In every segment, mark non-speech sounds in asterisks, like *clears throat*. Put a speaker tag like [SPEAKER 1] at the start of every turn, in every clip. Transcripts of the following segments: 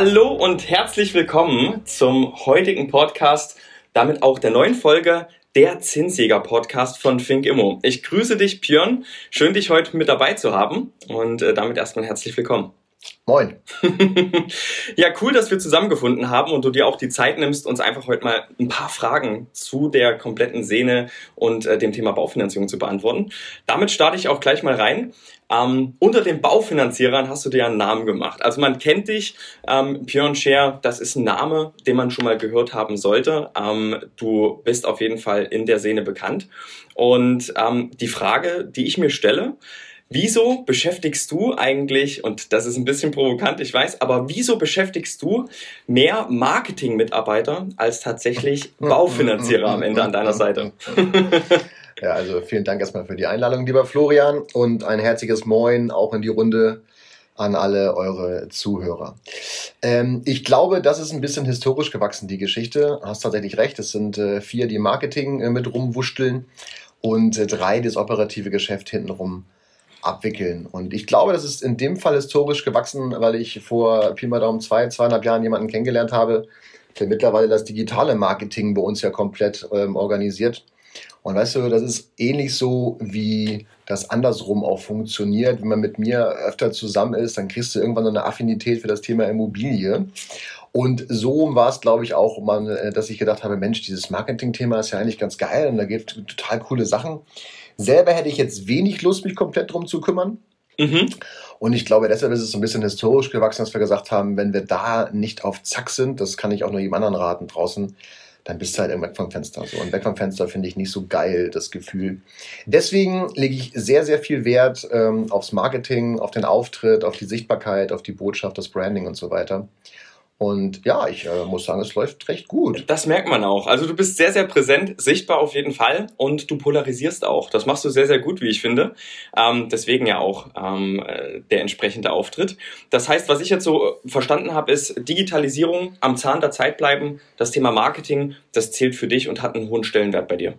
[SPEAKER 1] Hallo und herzlich willkommen zum heutigen Podcast, damit auch der neuen Folge der Zinsjäger Podcast von Fink Immo. Ich grüße dich, Björn. Schön, dich heute mit dabei zu haben und äh, damit erstmal herzlich willkommen.
[SPEAKER 2] Moin. *laughs*
[SPEAKER 1] ja, cool, dass wir zusammengefunden haben und du dir auch die Zeit nimmst, uns einfach heute mal ein paar Fragen zu der kompletten Szene und äh, dem Thema Baufinanzierung zu beantworten. Damit starte ich auch gleich mal rein. Ähm, unter den Baufinanzierern hast du dir einen Namen gemacht. Also man kennt dich, ähm, Björn Scher, das ist ein Name, den man schon mal gehört haben sollte. Ähm, du bist auf jeden Fall in der Szene bekannt. Und ähm, die Frage, die ich mir stelle, Wieso beschäftigst du eigentlich, und das ist ein bisschen provokant, ich weiß, aber wieso beschäftigst du mehr Marketing-Mitarbeiter als tatsächlich *laughs* Baufinanzierer am Ende an deiner Seite? *laughs*
[SPEAKER 2] Ja, also vielen Dank erstmal für die Einladung, lieber Florian, und ein herzliches Moin auch in die Runde an alle eure Zuhörer. Ähm, ich glaube, das ist ein bisschen historisch gewachsen, die Geschichte. Hast tatsächlich recht. Es sind äh, vier, die Marketing äh, mit rumwuschteln und äh, drei, das operative Geschäft hintenrum abwickeln. Und ich glaube, das ist in dem Fall historisch gewachsen, weil ich vor Pi mal Daumen zwei, zweieinhalb Jahren jemanden kennengelernt habe, der mittlerweile das digitale Marketing bei uns ja komplett ähm, organisiert. Und weißt du, das ist ähnlich so, wie das andersrum auch funktioniert. Wenn man mit mir öfter zusammen ist, dann kriegst du irgendwann so eine Affinität für das Thema Immobilie. Und so war es, glaube ich, auch, äh, dass ich gedacht habe, Mensch, dieses Marketing-Thema ist ja eigentlich ganz geil und da gibt es total coole Sachen. Selber hätte ich jetzt wenig Lust, mich komplett drum zu kümmern. Mhm. Und ich glaube, deshalb ist es so ein bisschen historisch gewachsen, dass wir gesagt haben, wenn wir da nicht auf Zack sind, das kann ich auch nur jedem anderen raten draußen, dann bist du halt weg vom Fenster. So. Und weg vom Fenster finde ich nicht so geil, das Gefühl. Deswegen lege ich sehr, sehr viel Wert ähm, aufs Marketing, auf den Auftritt, auf die Sichtbarkeit, auf die Botschaft, das Branding und so weiter. Und ja, ich äh, muss sagen, es läuft recht gut.
[SPEAKER 1] Das merkt man auch. Also du bist sehr, sehr präsent, sichtbar auf jeden Fall und du polarisierst auch. Das machst du sehr, sehr gut, wie ich finde. Ähm, deswegen ja auch ähm, äh, der entsprechende Auftritt. Das heißt, was ich jetzt so verstanden habe, ist Digitalisierung am Zahn der Zeit bleiben. Das Thema Marketing, das zählt für dich und hat einen hohen Stellenwert bei dir.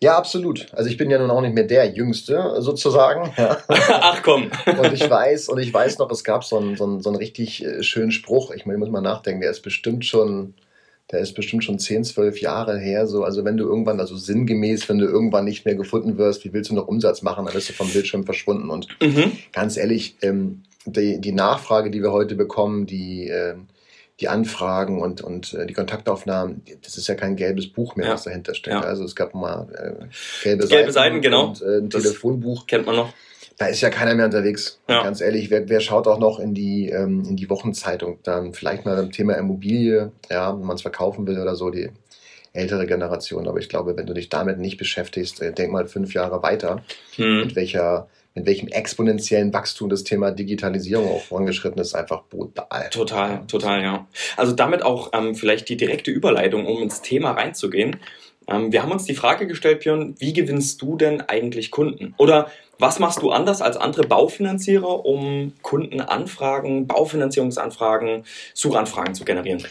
[SPEAKER 2] Ja, absolut. Also ich bin ja nun auch nicht mehr der Jüngste sozusagen. Ja. *laughs*
[SPEAKER 1] Ach komm.
[SPEAKER 2] und ich weiß, und ich weiß noch, es gab so einen, so einen, so einen richtig äh, schönen Spruch. Ich muss mal nachdenken, der ist bestimmt schon, der ist bestimmt schon 10, 12 Jahre her. So, also wenn du irgendwann, also sinngemäß, wenn du irgendwann nicht mehr gefunden wirst, wie willst du noch Umsatz machen? Dann bist du vom Bildschirm verschwunden. Und mhm. ganz ehrlich, ähm, die, die Nachfrage, die wir heute bekommen, die äh, die Anfragen und, und äh, die Kontaktaufnahmen, das ist ja kein gelbes Buch mehr, ja. was dahinter steht. Ja. Also es gab mal äh, gelbe,
[SPEAKER 1] gelbe Seiten, Seiten genau.
[SPEAKER 2] und äh, ein das Telefonbuch.
[SPEAKER 1] Kennt man noch.
[SPEAKER 2] Da ist ja keiner mehr unterwegs. Ja. Ganz ehrlich, wer, wer schaut auch noch in die, ähm, in die Wochenzeitung? Dann vielleicht mal beim Thema Immobilie, ja, wenn man es verkaufen will oder so, die ältere Generation. Aber ich glaube, wenn du dich damit nicht beschäftigst, äh, denk mal fünf Jahre weiter, hm. mit welcher mit welchem exponentiellen Wachstum das Thema Digitalisierung auch vorangeschritten ist, einfach brutal.
[SPEAKER 1] Total, total, ja. Also damit auch ähm, vielleicht die direkte Überleitung, um ins Thema reinzugehen. Ähm, wir haben uns die Frage gestellt, Björn, wie gewinnst du denn eigentlich Kunden? Oder was machst du anders als andere Baufinanzierer, um Kundenanfragen, Baufinanzierungsanfragen, Suchanfragen zu generieren?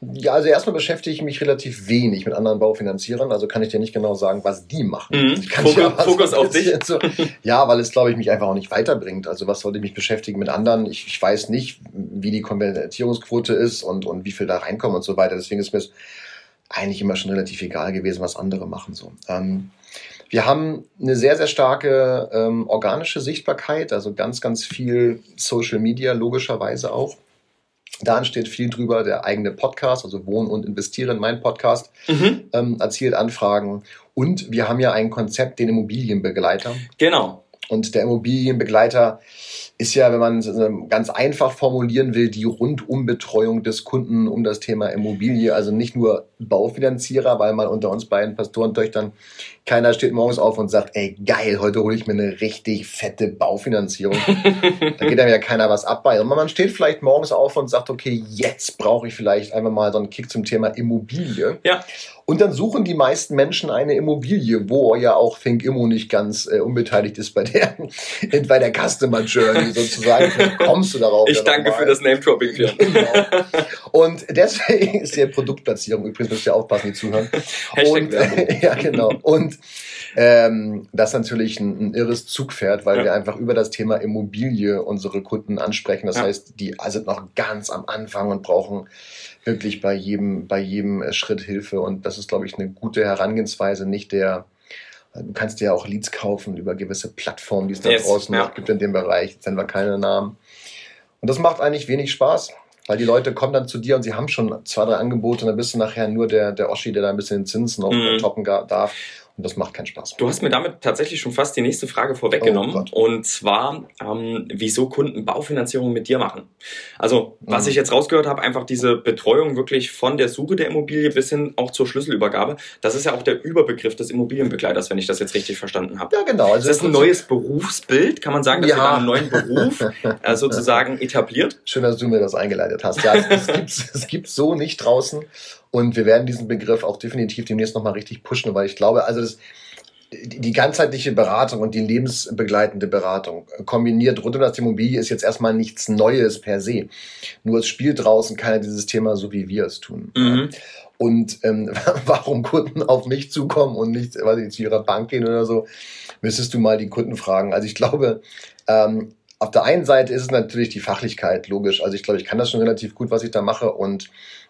[SPEAKER 2] Ja, also erstmal beschäftige ich mich relativ wenig mit anderen Baufinanzierern, also kann ich dir nicht genau sagen, was die machen.
[SPEAKER 1] Mhm. Fokus, ja Fokus auf dich.
[SPEAKER 2] So, ja, weil es, glaube ich, mich einfach auch nicht weiterbringt. Also was sollte ich mich beschäftigen mit anderen? Ich, ich weiß nicht, wie die Konvertierungsquote ist und, und wie viel da reinkommen und so weiter. Deswegen ist mir es eigentlich immer schon relativ egal gewesen, was andere machen. So. Ähm, wir haben eine sehr, sehr starke ähm, organische Sichtbarkeit, also ganz, ganz viel Social Media logischerweise auch. Da steht viel drüber, der eigene Podcast, also Wohnen und Investieren, mein Podcast, mhm. ähm, erzielt Anfragen. Und wir haben ja ein Konzept, den Immobilienbegleiter.
[SPEAKER 1] Genau.
[SPEAKER 2] Und der Immobilienbegleiter ist ja, wenn man ganz einfach formulieren will, die Rundumbetreuung des Kunden um das Thema Immobilie. Also nicht nur Baufinanzierer, weil man unter uns beiden Pastorentöchtern keiner steht morgens auf und sagt, ey geil, heute hole ich mir eine richtig fette Baufinanzierung. da geht einem ja keiner was ab bei. Und man steht vielleicht morgens auf und sagt, okay, jetzt brauche ich vielleicht einfach mal so einen Kick zum Thema Immobilie.
[SPEAKER 1] Ja.
[SPEAKER 2] Und dann suchen die meisten Menschen eine Immobilie, wo ja auch Think Immo nicht ganz äh, unbeteiligt ist bei der der, bei der Customer Journey sozusagen kommst du darauf.
[SPEAKER 1] Ich danke für das Name-Dropping. *laughs* Genau.
[SPEAKER 2] Und deswegen ist die Produktplatzierung, übrigens müsst ihr aufpassen, die zuhören. Und, *laughs* ja, genau. Und ähm, das ist natürlich ein, ein irres Zugpferd, weil ja. wir einfach über das Thema Immobilie unsere Kunden ansprechen. Das ja. heißt, die sind noch ganz am Anfang und brauchen wirklich bei jedem, bei jedem äh, Schritt Hilfe. Und das ist, glaube ich, eine gute Herangehensweise, nicht der, du kannst dir ja auch Leads kaufen über gewisse Plattformen, die es da yes, draußen ja. noch gibt in dem Bereich. Jetzt nennen wir keine Namen. Und das macht eigentlich wenig Spaß, weil die Leute kommen dann zu dir und sie haben schon zwei, drei Angebote und dann bist du nachher nur der, der Oschi, der da ein bisschen den Zinsen noch mm. toppen darf. Und das macht keinen Spaß.
[SPEAKER 1] Du hast mir damit tatsächlich schon fast die nächste Frage vorweggenommen. Oh und zwar, ähm, wieso Kunden Baufinanzierung mit dir machen. Also, was mhm. ich jetzt rausgehört habe, einfach diese Betreuung wirklich von der Suche der Immobilie bis hin auch zur Schlüsselübergabe. Das ist ja auch der Überbegriff des Immobilienbegleiters, wenn ich das jetzt richtig verstanden habe.
[SPEAKER 2] Ja, genau.
[SPEAKER 1] Also ist das ein neues Berufsbild? Kann man sagen, dass ja. ihr da einen neuen Beruf *laughs* äh, sozusagen etabliert?
[SPEAKER 2] Schön, dass du mir das eingeleitet hast. Ja, es, gibt es gibt's so nicht draußen. Und wir werden diesen Begriff auch definitiv demnächst nochmal richtig pushen, weil ich glaube, also das, die ganzheitliche Beratung und die lebensbegleitende Beratung kombiniert rund um das Immobilie ist jetzt erstmal nichts Neues per se. Nur es spielt draußen keiner dieses Thema so, wie wir es tun. Mhm. Und ähm, *laughs* warum Kunden auf mich zukommen und nicht, weiß ich, zu ihrer Bank gehen oder so, müsstest du mal die Kunden fragen. Also ich glaube, ähm, auf der einen Seite ist es natürlich die Fachlichkeit, logisch. Also ich glaube, ich kann das schon relativ gut, was ich da mache und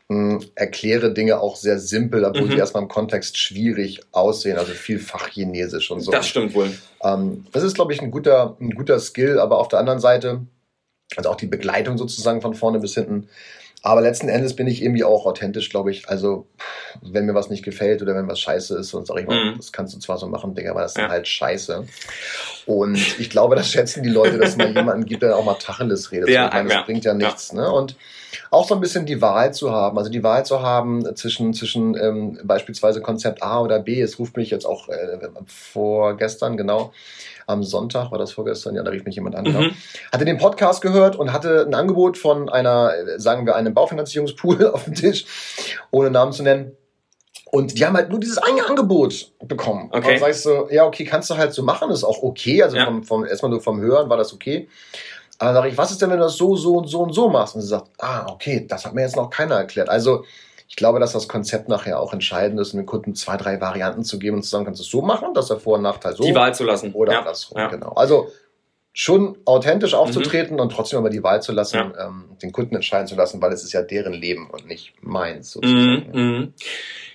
[SPEAKER 2] mh, erkläre Dinge auch sehr simpel, obwohl mhm. sie erstmal im Kontext schwierig aussehen, also viel Fachchinesisch und so.
[SPEAKER 1] Das stimmt wohl.
[SPEAKER 2] Ähm, das ist, glaube ich, ein guter, ein guter Skill, aber auf der anderen Seite, also auch die Begleitung sozusagen von vorne bis hinten. Aber letzten Endes bin ich irgendwie auch authentisch, glaube ich. Also, wenn mir was nicht gefällt oder wenn was scheiße ist, und sage ich mal, mhm. das kannst du zwar so machen, Digga, aber das ist ja. halt scheiße. Und ich glaube, das schätzen die Leute, dass es mal *laughs* jemanden gibt, der auch mal Tacheles redet. Ja, ich meine, das ja. bringt ja nichts. Ne? Und auch so ein bisschen die Wahl zu haben, also die Wahl zu haben zwischen, zwischen ähm, beispielsweise Konzept A oder B. Es ruft mich jetzt auch äh, vorgestern, genau, am Sonntag, war das vorgestern, ja, da rief mich jemand an, genau. mhm. hatte den Podcast gehört und hatte ein Angebot von einer, sagen wir, einem Baufinanzierungspool *laughs* auf dem Tisch, ohne Namen zu nennen. Und die haben halt nur dieses eine Angebot bekommen. Okay. Und dann sagst du, ja, okay, kannst du halt so machen, ist auch okay. Also ja. vom, vom, erstmal nur vom Hören war das okay. Aber dann sage ich, was ist denn, wenn du das so, so und so und so machst? Und sie sagt, ah, okay, das hat mir jetzt noch keiner erklärt. Also ich glaube, dass das Konzept nachher auch entscheidend ist, den Kunden zwei, drei Varianten zu geben und zu sagen, kannst du es so machen, dass er Vor- und Nachteil so.
[SPEAKER 1] Die Wahl zu lassen.
[SPEAKER 2] Oder ja. andersrum, ja. genau. Also schon authentisch aufzutreten mhm. und trotzdem aber die Wahl zu lassen, ja. ähm, den Kunden entscheiden zu lassen, weil es ist ja deren Leben und nicht meins sozusagen.
[SPEAKER 1] Mhm. Mhm.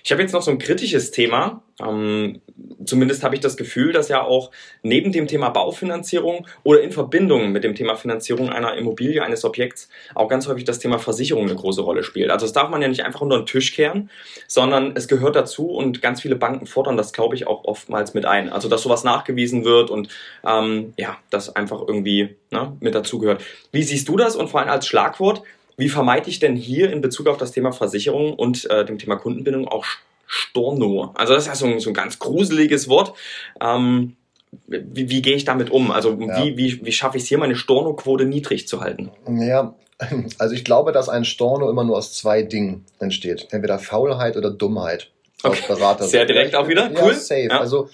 [SPEAKER 1] Ich habe jetzt noch so ein kritisches Thema. Ähm, zumindest habe ich das Gefühl, dass ja auch neben dem Thema Baufinanzierung oder in Verbindung mit dem Thema Finanzierung einer Immobilie, eines Objekts, auch ganz häufig das Thema Versicherung eine große Rolle spielt. Also das darf man ja nicht einfach unter den Tisch kehren, sondern es gehört dazu und ganz viele Banken fordern das, glaube ich, auch oftmals mit ein. Also dass sowas nachgewiesen wird und ähm, ja, das einfach irgendwie ne, mit dazugehört. Wie siehst du das und vor allem als Schlagwort? Wie vermeide ich denn hier in Bezug auf das Thema Versicherung und äh, dem Thema Kundenbindung auch Storno? Also das ist ja so ein, so ein ganz gruseliges Wort. Ähm, wie, wie gehe ich damit um? Also ja. wie, wie, wie schaffe ich es hier, meine Storno-Quote niedrig zu halten?
[SPEAKER 2] Ja, also ich glaube, dass ein Storno immer nur aus zwei Dingen entsteht. Entweder Faulheit oder Dummheit.
[SPEAKER 1] Okay. Berater. Sehr direkt auch wieder.
[SPEAKER 2] Cool. Ja, safe. Ja. Also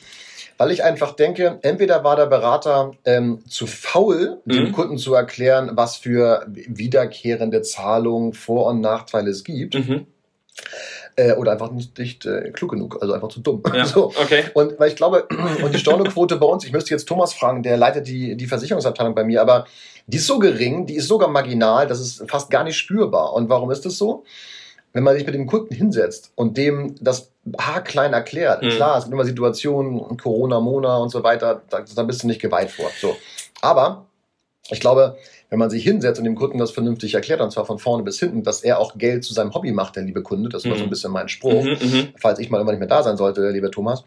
[SPEAKER 2] weil ich einfach denke, entweder war der Berater ähm, zu faul, mhm. dem Kunden zu erklären, was für wiederkehrende Zahlungen, Vor- und Nachteile es gibt. Mhm. Äh, oder einfach nicht, nicht äh, klug genug, also einfach zu dumm.
[SPEAKER 1] Ja, *laughs* so. okay.
[SPEAKER 2] Und weil ich glaube, *clears throat* und die Stornoquote bei uns, ich müsste jetzt Thomas fragen, der leitet die, die Versicherungsabteilung bei mir, aber die ist so gering, die ist sogar marginal, das ist fast gar nicht spürbar. Und warum ist das so? wenn man sich mit dem Kunden hinsetzt und dem das haarklein erklärt, mhm. klar, es gibt immer Situationen, Corona, Mona und so weiter, da, da bist du nicht geweiht vor. So. Aber ich glaube, wenn man sich hinsetzt und dem Kunden das vernünftig erklärt, und zwar von vorne bis hinten, dass er auch Geld zu seinem Hobby macht, der liebe Kunde, das war so ein mhm. bisschen mein Spruch, mhm, mhm, falls ich mal immer nicht mehr da sein sollte, der liebe Thomas,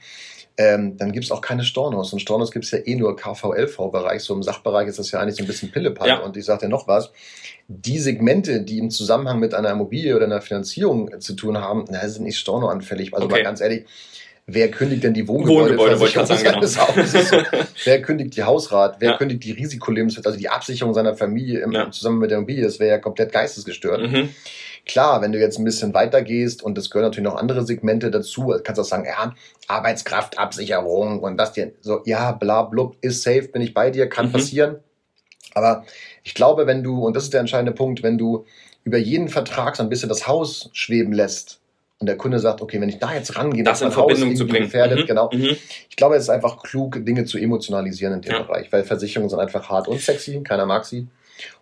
[SPEAKER 2] ähm, dann gibt's auch keine Stornos. Und Stornos gibt's ja eh nur KVLV-Bereich. So im Sachbereich ist das ja eigentlich so ein bisschen Pillepalle. Ja. Und ich sage dir noch was, die Segmente, die im Zusammenhang mit einer Immobilie oder einer Finanzierung zu tun haben, na, sind nicht stornoanfällig. Also okay. mal ganz ehrlich, wer kündigt denn die Wohngebäude?
[SPEAKER 1] Wohngebäude wollte ich sagen, genau. *laughs*
[SPEAKER 2] wer kündigt die Hausrat? Wer ja. kündigt die Risikolebensversicherung, also die Absicherung seiner Familie im, ja. zusammen mit der Immobilie? Das wäre ja komplett geistesgestört. Mhm. Klar, wenn du jetzt ein bisschen weiter gehst und es gehören natürlich noch andere Segmente dazu, kannst du auch sagen, ja, Arbeitskraftabsicherung und das dir so, ja, bla, blub, ist safe, bin ich bei dir, kann mhm. passieren. Aber ich glaube, wenn du, und das ist der entscheidende Punkt, wenn du über jeden Vertrag so ein bisschen das Haus schweben lässt, und der Kunde sagt, okay, wenn ich da jetzt rangehe,
[SPEAKER 1] das in Verbindung zu bringen.
[SPEAKER 2] Gefährdet, mhm. genau. Mhm. Ich glaube, es ist einfach klug, Dinge zu emotionalisieren in dem ja. Bereich, weil Versicherungen sind einfach hart und sexy, keiner mag sie.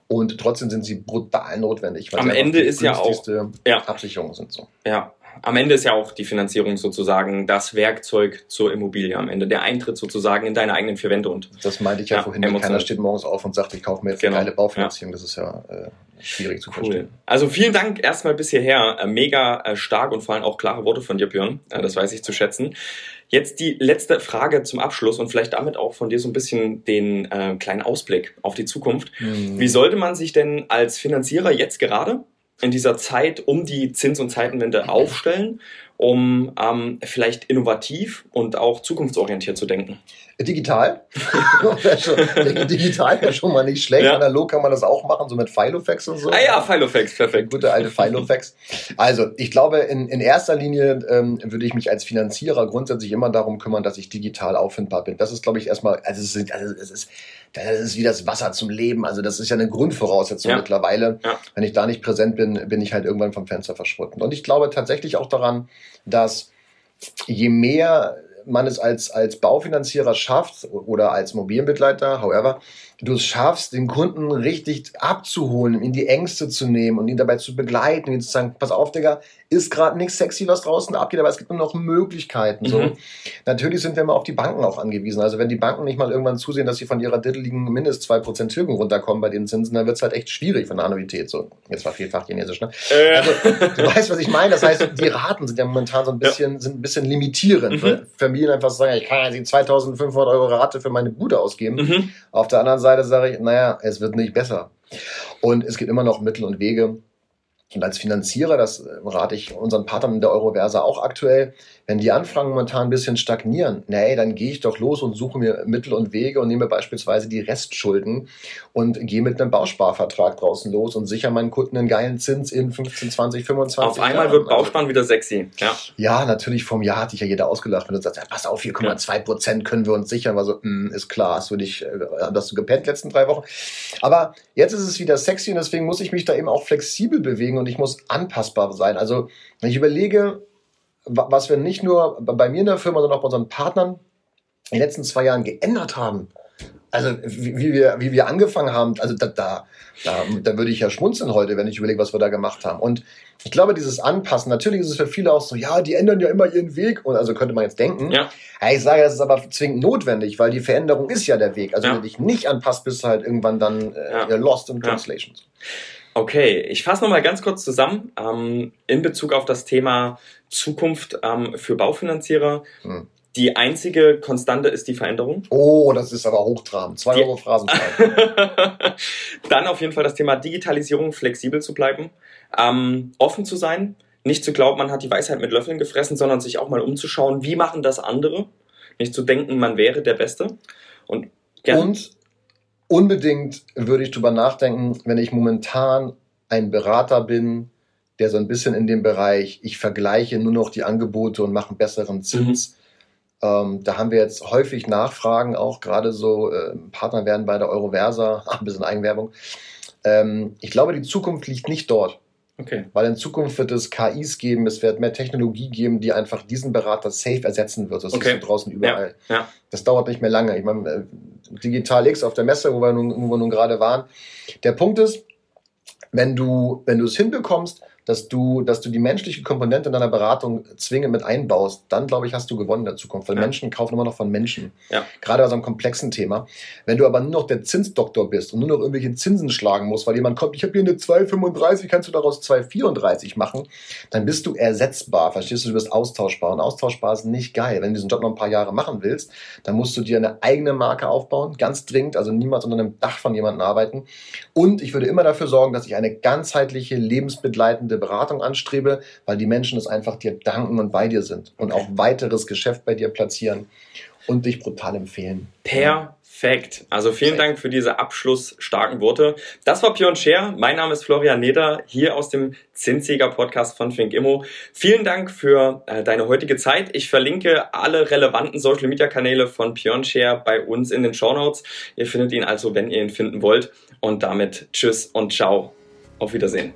[SPEAKER 2] Und trotzdem sind sie brutal notwendig.
[SPEAKER 1] Am Ende ist ja auch
[SPEAKER 2] ja. Absicherungen sind so.
[SPEAKER 1] Ja, am Ende ist ja auch die Finanzierung sozusagen das Werkzeug zur Immobilie am Ende, der Eintritt sozusagen in deine eigenen vier Wände. Und,
[SPEAKER 2] das meinte ich ja, ja vorhin, keiner steht morgens auf und sagt, ich kaufe mir jetzt genau. eine geile Baufinanzierung, ja. das ist ja äh, schwierig zu cool. verstehen.
[SPEAKER 1] Also vielen Dank erstmal bis hierher, äh, mega äh, stark und vor allem auch klare Worte von dir, Björn, äh, das weiß ich zu schätzen. Jetzt die letzte Frage zum Abschluss und vielleicht damit auch von dir so ein bisschen den äh, kleinen Ausblick auf die Zukunft. Mhm. Wie sollte man sich denn als Finanzierer jetzt gerade in dieser Zeit um die Zins- und Zeitenwende aufstellen, um ähm, vielleicht innovativ und auch zukunftsorientiert zu denken?
[SPEAKER 2] Digital. *laughs* digital wäre schon mal nicht schlecht. Ja. Analog kann man das auch machen, so mit Filofax und so.
[SPEAKER 1] Ah ja, Filofax, perfekt.
[SPEAKER 2] Gute alte Filofax. Also, ich glaube, in, in erster Linie ähm, würde ich mich als Finanzierer grundsätzlich immer darum kümmern, dass ich digital auffindbar bin. Das ist, glaube ich, erstmal, also es ist, also es ist, das ist wie das Wasser zum Leben. Also das ist ja eine Grundvoraussetzung ja. mittlerweile. Ja. Wenn ich da nicht präsent bin, bin ich halt irgendwann vom Fenster verschwunden. Und ich glaube tatsächlich auch daran, dass je mehr man es als, als Baufinanzierer schafft oder als Immobilienbegleiter, however, du es schaffst, den Kunden richtig abzuholen, in die Ängste zu nehmen und ihn dabei zu begleiten, ihn zu sagen, pass auf, Digga, ist gerade nichts sexy, was draußen abgeht, aber es gibt nur noch Möglichkeiten. So. Mhm. Natürlich sind wir immer auf die Banken auch angewiesen. Also wenn die Banken nicht mal irgendwann zusehen, dass sie von ihrer diddeligen mindest 2% Türken runterkommen bei den Zinsen, dann wird es halt echt schwierig von der Annuität. So, jetzt war vielfach Chinesisch, ne? Äh. Also, du weißt, was ich meine. Das heißt, die Raten sind ja momentan so ein bisschen, ja. sind ein bisschen limitierend. Mhm. Familien einfach sagen, ich kann ja 2500 Euro Rate für meine Bude ausgeben. Mhm. Auf der anderen Seite sage ich, naja, es wird nicht besser. Und es gibt immer noch Mittel und Wege, und als Finanzierer, das äh, rate ich unseren Partnern in der Euroversa auch aktuell, wenn die Anfragen momentan ein bisschen stagnieren, nee, dann gehe ich doch los und suche mir Mittel und Wege und nehme beispielsweise die Restschulden und gehe mit einem Bausparvertrag draußen los und sichere meinen Kunden einen geilen Zins in 15, 20, 25
[SPEAKER 1] Auf einmal Jahren. wird Bausparen wieder sexy. Ja.
[SPEAKER 2] ja, natürlich vom Jahr hat dich ja jeder ausgelacht, wenn du sagst, ja, pass auf, 4,2 ja. Prozent können wir uns sichern. War so, mh, ist klar, hast du dich, äh, hast du gepennt letzten drei Wochen. Aber jetzt ist es wieder sexy und deswegen muss ich mich da eben auch flexibel bewegen und ich muss anpassbar sein. Also, wenn ich überlege, was wir nicht nur bei mir in der Firma, sondern auch bei unseren Partnern in den letzten zwei Jahren geändert haben. Also wie, wir, wie wir angefangen haben, also da, da, da, da würde ich ja schmunzeln heute, wenn ich überlege, was wir da gemacht haben. Und ich glaube, dieses Anpassen, natürlich ist es für viele auch so, ja, die ändern ja immer ihren Weg. Und also könnte man jetzt denken. Ja. Ich sage, das ist aber zwingend notwendig, weil die Veränderung ist ja der Weg. Also ja. wenn du dich nicht anpasst, bist du halt irgendwann dann äh, ja. lost in translations.
[SPEAKER 1] Okay, ich fasse nochmal ganz kurz zusammen ähm, in Bezug auf das Thema Zukunft ähm, für Baufinanzierer. Hm. Die einzige Konstante ist die Veränderung.
[SPEAKER 2] Oh, das ist aber hochtrabend. Zwei die Euro Phrasenzahl. *laughs*
[SPEAKER 1] Dann auf jeden Fall das Thema Digitalisierung, flexibel zu bleiben, ähm, offen zu sein, nicht zu glauben, man hat die Weisheit mit Löffeln gefressen, sondern sich auch mal umzuschauen, wie machen das andere. Nicht zu denken, man wäre der Beste. Und,
[SPEAKER 2] Und unbedingt würde ich drüber nachdenken, wenn ich momentan ein Berater bin, der so ein bisschen in dem Bereich, ich vergleiche nur noch die Angebote und mache einen besseren Zins. Mhm. Ähm, da haben wir jetzt häufig Nachfragen, auch gerade so äh, Partner werden bei der Euroversa, *laughs* ein bisschen Eigenwerbung. Ähm, ich glaube, die Zukunft liegt nicht dort. Okay. Weil in Zukunft wird es KIs geben, es wird mehr Technologie geben, die einfach diesen Berater safe ersetzen wird. Das okay. ist draußen überall. Ja. Ja. Das dauert nicht mehr lange. Ich meine, äh, Digital X auf der Messe, wo wir nun, wo wir nun gerade waren. Der Punkt ist, wenn du, wenn du es hinbekommst, dass du, dass du die menschliche Komponente in deiner Beratung zwingend mit einbaust, dann glaube ich, hast du gewonnen in der Zukunft. Weil ja. Menschen kaufen immer noch von Menschen. Ja. Gerade bei so einem komplexen Thema. Wenn du aber nur noch der Zinsdoktor bist und nur noch irgendwelche Zinsen schlagen musst, weil jemand kommt, ich habe hier eine 2,35, kannst du daraus 2,34 machen, dann bist du ersetzbar. Verstehst du, du bist austauschbar. Und austauschbar ist nicht geil. Wenn du diesen Job noch ein paar Jahre machen willst, dann musst du dir eine eigene Marke aufbauen, ganz dringend, also niemals unter einem Dach von jemandem arbeiten. Und ich würde immer dafür sorgen, dass ich eine ganzheitliche, lebensbegleitende Beratung anstrebe, weil die Menschen es einfach dir danken und bei dir sind und auch weiteres Geschäft bei dir platzieren und dich brutal empfehlen.
[SPEAKER 1] Perfekt. Also vielen Dank für diese abschlussstarken Worte. Das war Pion Share. Mein Name ist Florian Neder, hier aus dem Zinsiger Podcast von Think Immo. Vielen Dank für äh, deine heutige Zeit. Ich verlinke alle relevanten Social Media Kanäle von Pion Share bei uns in den Show Notes. Ihr findet ihn also, wenn ihr ihn finden wollt. Und damit tschüss und ciao. Auf Wiedersehen.